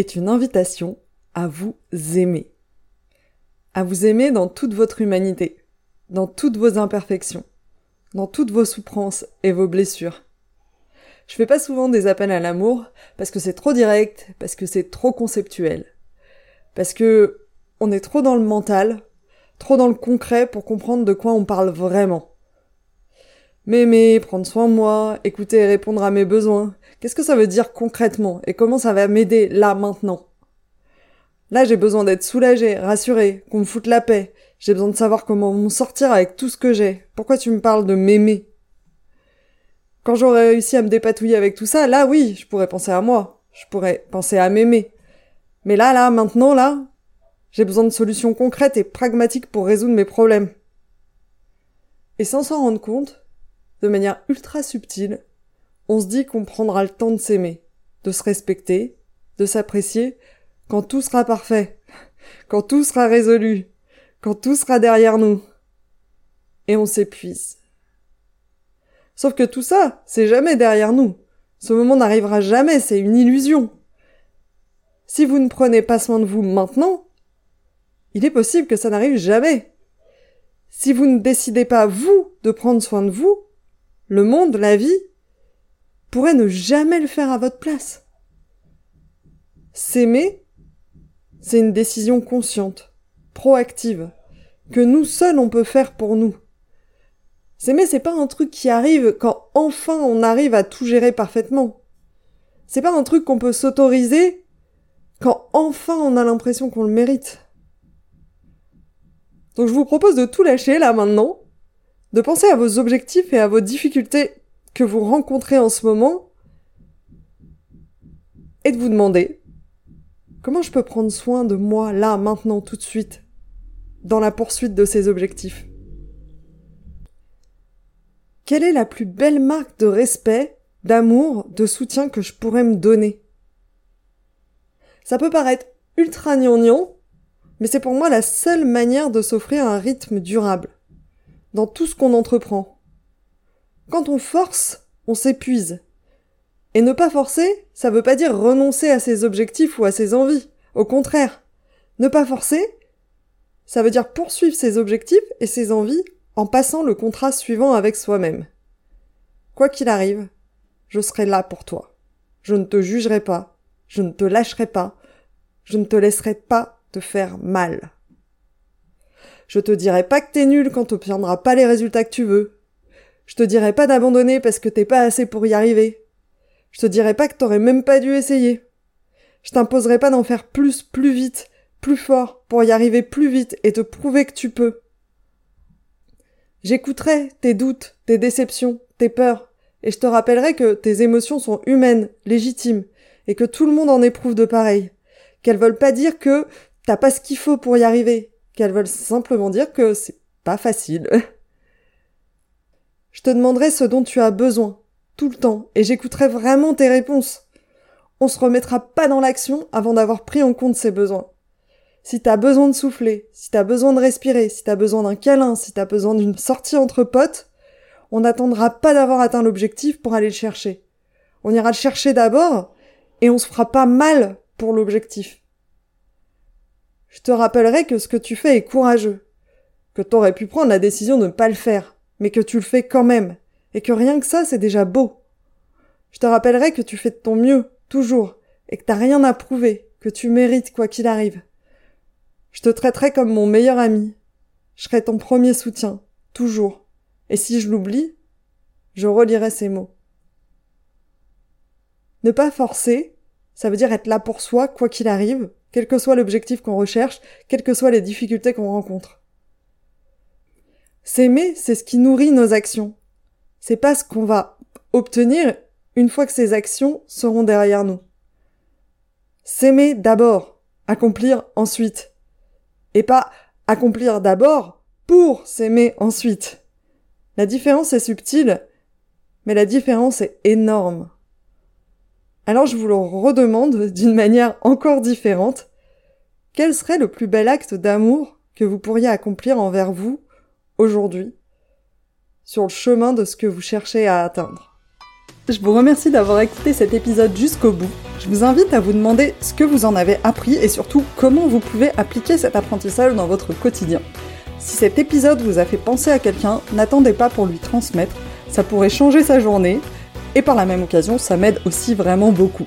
est une invitation à vous aimer à vous aimer dans toute votre humanité, dans toutes vos imperfections, dans toutes vos souffrances et vos blessures. Je fais pas souvent des appels à l'amour parce que c'est trop direct, parce que c'est trop conceptuel, parce que on est trop dans le mental, trop dans le concret pour comprendre de quoi on parle vraiment. M'aimer, prendre soin de moi, écouter et répondre à mes besoins, qu'est-ce que ça veut dire concrètement et comment ça va m'aider là maintenant? Là, j'ai besoin d'être soulagée, rassurée, qu'on me foute la paix. J'ai besoin de savoir comment m'en sortir avec tout ce que j'ai. Pourquoi tu me parles de m'aimer? Quand j'aurai réussi à me dépatouiller avec tout ça, là oui, je pourrais penser à moi. Je pourrais penser à m'aimer. Mais là, là, maintenant, là, j'ai besoin de solutions concrètes et pragmatiques pour résoudre mes problèmes. Et sans s'en rendre compte, de manière ultra subtile, on se dit qu'on prendra le temps de s'aimer, de se respecter, de s'apprécier, quand tout sera parfait, quand tout sera résolu, quand tout sera derrière nous. Et on s'épuise. Sauf que tout ça, c'est jamais derrière nous. Ce moment n'arrivera jamais, c'est une illusion. Si vous ne prenez pas soin de vous maintenant, il est possible que ça n'arrive jamais. Si vous ne décidez pas, vous, de prendre soin de vous, le monde, la vie, pourrait ne jamais le faire à votre place. S'aimer, c'est une décision consciente, proactive, que nous seuls on peut faire pour nous. S'aimer, c'est pas un truc qui arrive quand enfin on arrive à tout gérer parfaitement. C'est pas un truc qu'on peut s'autoriser quand enfin on a l'impression qu'on le mérite. Donc je vous propose de tout lâcher là maintenant, de penser à vos objectifs et à vos difficultés que vous rencontrez en ce moment, et de vous demander Comment je peux prendre soin de moi là, maintenant, tout de suite, dans la poursuite de ces objectifs Quelle est la plus belle marque de respect, d'amour, de soutien que je pourrais me donner? Ça peut paraître ultra gnangnan, mais c'est pour moi la seule manière de s'offrir un rythme durable, dans tout ce qu'on entreprend. Quand on force, on s'épuise, et ne pas forcer, ça veut pas dire renoncer à ses objectifs ou à ses envies. Au contraire. Ne pas forcer, ça veut dire poursuivre ses objectifs et ses envies en passant le contrat suivant avec soi-même. Quoi qu'il arrive, je serai là pour toi. Je ne te jugerai pas, je ne te lâcherai pas, je ne te laisserai pas te faire mal. Je te dirai pas que t'es nul quand t'obtiendras pas les résultats que tu veux. Je te dirai pas d'abandonner parce que t'es pas assez pour y arriver. Je te dirais pas que t'aurais même pas dû essayer. Je t'imposerai pas d'en faire plus, plus vite, plus fort, pour y arriver plus vite et te prouver que tu peux. J'écouterai tes doutes, tes déceptions, tes peurs, et je te rappellerai que tes émotions sont humaines, légitimes, et que tout le monde en éprouve de pareil. Qu'elles veulent pas dire que t'as pas ce qu'il faut pour y arriver, qu'elles veulent simplement dire que c'est pas facile. je te demanderai ce dont tu as besoin, tout le temps, et j'écouterai vraiment tes réponses. On se remettra pas dans l'action avant d'avoir pris en compte ses besoins. Si t'as besoin de souffler, si t'as besoin de respirer, si t'as besoin d'un câlin, si t'as besoin d'une sortie entre potes, on n'attendra pas d'avoir atteint l'objectif pour aller le chercher. On ira le chercher d'abord, et on se fera pas mal pour l'objectif. Je te rappellerai que ce que tu fais est courageux, que t'aurais pu prendre la décision de ne pas le faire, mais que tu le fais quand même, et que rien que ça, c'est déjà beau. Je te rappellerai que tu fais de ton mieux, toujours, et que t'as rien à prouver, que tu mérites quoi qu'il arrive. Je te traiterai comme mon meilleur ami. Je serai ton premier soutien, toujours. Et si je l'oublie, je relirai ces mots. Ne pas forcer, ça veut dire être là pour soi, quoi qu'il arrive, quel que soit l'objectif qu'on recherche, quelles que soient les difficultés qu'on rencontre. S'aimer, c'est ce qui nourrit nos actions. C'est pas ce qu'on va obtenir une fois que ces actions seront derrière nous. S'aimer d'abord, accomplir ensuite. Et pas accomplir d'abord pour s'aimer ensuite. La différence est subtile, mais la différence est énorme. Alors je vous le redemande d'une manière encore différente. Quel serait le plus bel acte d'amour que vous pourriez accomplir envers vous aujourd'hui sur le chemin de ce que vous cherchez à atteindre Je vous remercie d'avoir écouté cet épisode jusqu'au bout. Je vous invite à vous demander ce que vous en avez appris et surtout comment vous pouvez appliquer cet apprentissage dans votre quotidien. Si cet épisode vous a fait penser à quelqu'un, n'attendez pas pour lui transmettre, ça pourrait changer sa journée, et par la même occasion, ça m'aide aussi vraiment beaucoup.